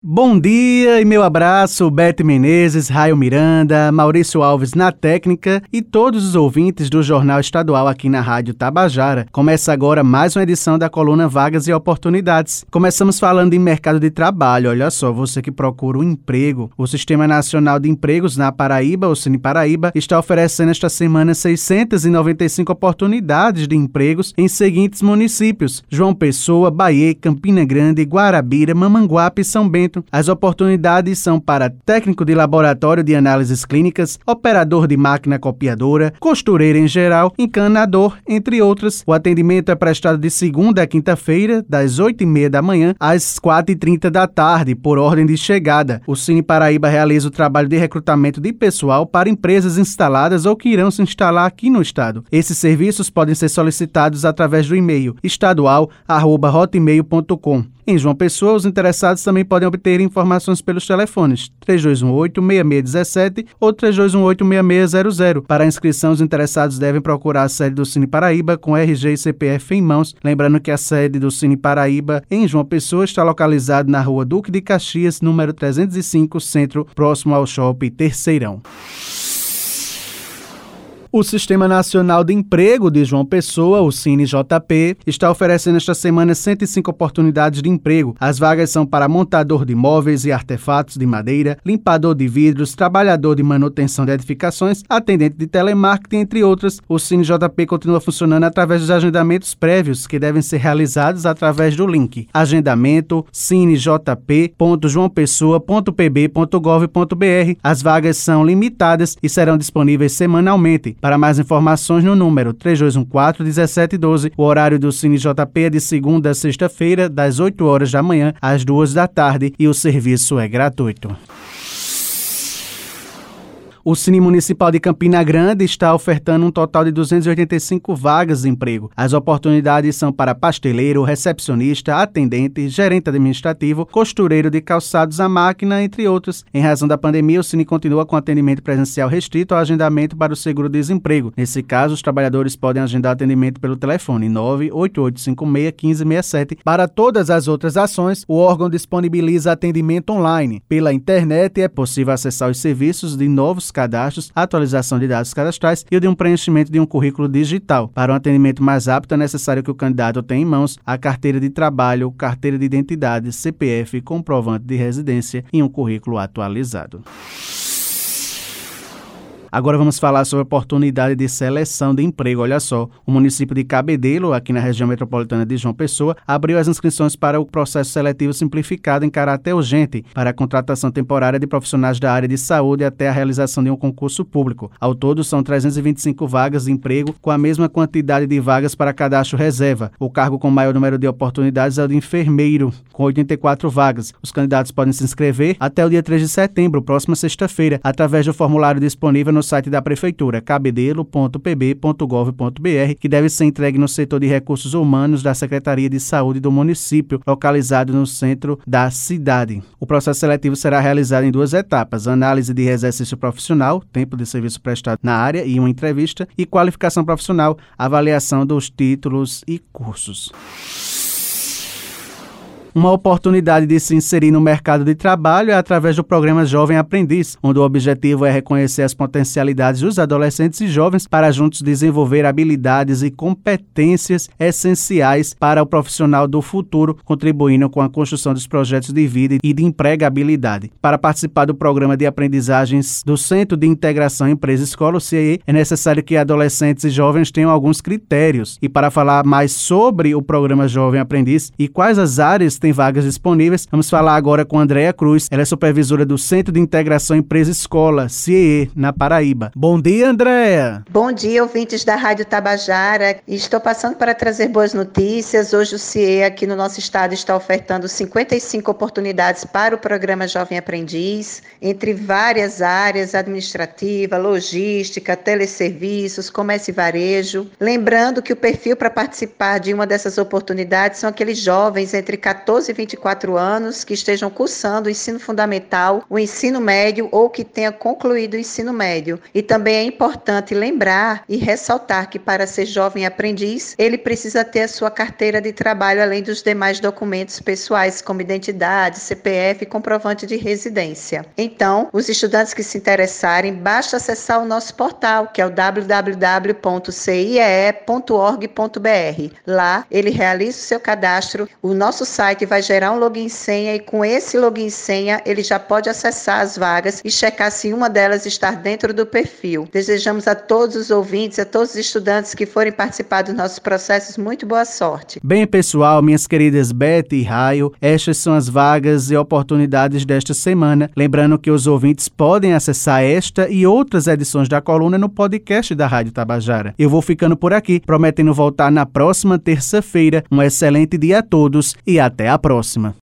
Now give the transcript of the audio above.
Bom dia e meu abraço, Bete Menezes, Raio Miranda, Maurício Alves na técnica e todos os ouvintes do Jornal Estadual aqui na Rádio Tabajara. Começa agora mais uma edição da coluna Vagas e Oportunidades. Começamos falando em mercado de trabalho. Olha só, você que procura um emprego. O Sistema Nacional de Empregos na Paraíba, o Cine Paraíba, está oferecendo esta semana 695 oportunidades de empregos em seguintes municípios: João Pessoa, Bahia, Campina Grande, Guarabira, Mamanguape e São Bento as oportunidades são para técnico de laboratório de análises clínicas, operador de máquina copiadora, costureira em geral, encanador, entre outras. O atendimento é prestado de segunda a quinta-feira, das 8h30 da manhã às 4h30 da tarde, por ordem de chegada. O Cine Paraíba realiza o trabalho de recrutamento de pessoal para empresas instaladas ou que irão se instalar aqui no estado. Esses serviços podem ser solicitados através do e-mail estadual@hotmail.com. Em João Pessoa, os interessados também podem obter informações pelos telefones 3218-6617 ou 3218-6600. Para inscrição, os interessados devem procurar a sede do Cine Paraíba com RG e CPF em mãos. Lembrando que a sede do Cine Paraíba em João Pessoa está localizada na rua Duque de Caxias, número 305, centro, próximo ao shopping Terceirão. O Sistema Nacional de Emprego de João Pessoa, o CineJP, está oferecendo esta semana 105 oportunidades de emprego. As vagas são para montador de móveis e artefatos de madeira, limpador de vidros, trabalhador de manutenção de edificações, atendente de telemarketing, entre outras. O CineJP continua funcionando através dos agendamentos prévios que devem ser realizados através do link agendamento cinejp.joaopessoa.pb.gov.br. As vagas são limitadas e serão disponíveis semanalmente. Para mais informações, no número 3214-1712. O horário do Cine JP é de segunda a sexta-feira, das 8 horas da manhã às 2 da tarde, e o serviço é gratuito. O Cine Municipal de Campina Grande está ofertando um total de 285 vagas de emprego. As oportunidades são para pasteleiro, recepcionista, atendente, gerente administrativo, costureiro de calçados à máquina, entre outros. Em razão da pandemia, o Cine continua com atendimento presencial restrito ao agendamento para o seguro-desemprego. Nesse caso, os trabalhadores podem agendar atendimento pelo telefone 988561567. Para todas as outras ações, o órgão disponibiliza atendimento online. Pela internet é possível acessar os serviços de novos cadastros, atualização de dados cadastrais e o de um preenchimento de um currículo digital. Para um atendimento mais rápido, é necessário que o candidato tenha em mãos a carteira de trabalho, carteira de identidade, CPF, comprovante de residência e um currículo atualizado. Agora vamos falar sobre a oportunidade de seleção de emprego. Olha só, o município de Cabedelo, aqui na região metropolitana de João Pessoa, abriu as inscrições para o processo seletivo simplificado em caráter urgente para a contratação temporária de profissionais da área de saúde até a realização de um concurso público. Ao todo, são 325 vagas de emprego, com a mesma quantidade de vagas para cadastro reserva. O cargo com maior número de oportunidades é o de enfermeiro, com 84 vagas. Os candidatos podem se inscrever até o dia 3 de setembro, próxima sexta-feira, através do formulário disponível no site da Prefeitura, cabedelo.pb.gov.br, que deve ser entregue no setor de recursos humanos da Secretaria de Saúde do município, localizado no centro da cidade. O processo seletivo será realizado em duas etapas: análise de exercício profissional, tempo de serviço prestado na área e uma entrevista, e qualificação profissional, avaliação dos títulos e cursos uma oportunidade de se inserir no mercado de trabalho é através do programa Jovem Aprendiz, onde o objetivo é reconhecer as potencialidades dos adolescentes e jovens para juntos desenvolver habilidades e competências essenciais para o profissional do futuro, contribuindo com a construção dos projetos de vida e de empregabilidade. Para participar do programa de aprendizagens do Centro de Integração Empresa-Escola, o CIE, é necessário que adolescentes e jovens tenham alguns critérios. E para falar mais sobre o programa Jovem Aprendiz e quais as áreas têm vagas disponíveis. Vamos falar agora com Andréa Cruz, ela é supervisora do Centro de Integração Empresa Escola, CIE, na Paraíba. Bom dia, Andréa. Bom dia, ouvintes da Rádio Tabajara. Estou passando para trazer boas notícias. Hoje o CIE aqui no nosso estado está ofertando 55 oportunidades para o programa Jovem Aprendiz, entre várias áreas, administrativa, logística, teleserviços, comércio e varejo. Lembrando que o perfil para participar de uma dessas oportunidades são aqueles jovens entre 14 14 e 24 anos que estejam cursando o ensino fundamental, o ensino médio ou que tenha concluído o ensino médio. E também é importante lembrar e ressaltar que para ser jovem aprendiz, ele precisa ter a sua carteira de trabalho além dos demais documentos pessoais como identidade, CPF e comprovante de residência. Então, os estudantes que se interessarem, basta acessar o nosso portal, que é o www.ciee.org.br. Lá, ele realiza o seu cadastro, o nosso site vai gerar um login senha e com esse login senha, ele já pode acessar as vagas e checar se uma delas está dentro do perfil. Desejamos a todos os ouvintes, a todos os estudantes que forem participar dos nossos processos muito boa sorte. Bem, pessoal, minhas queridas Beth e Raio, estas são as vagas e oportunidades desta semana. Lembrando que os ouvintes podem acessar esta e outras edições da coluna no podcast da Rádio Tabajara. Eu vou ficando por aqui, prometendo voltar na próxima terça-feira. Um excelente dia a todos e até a próxima.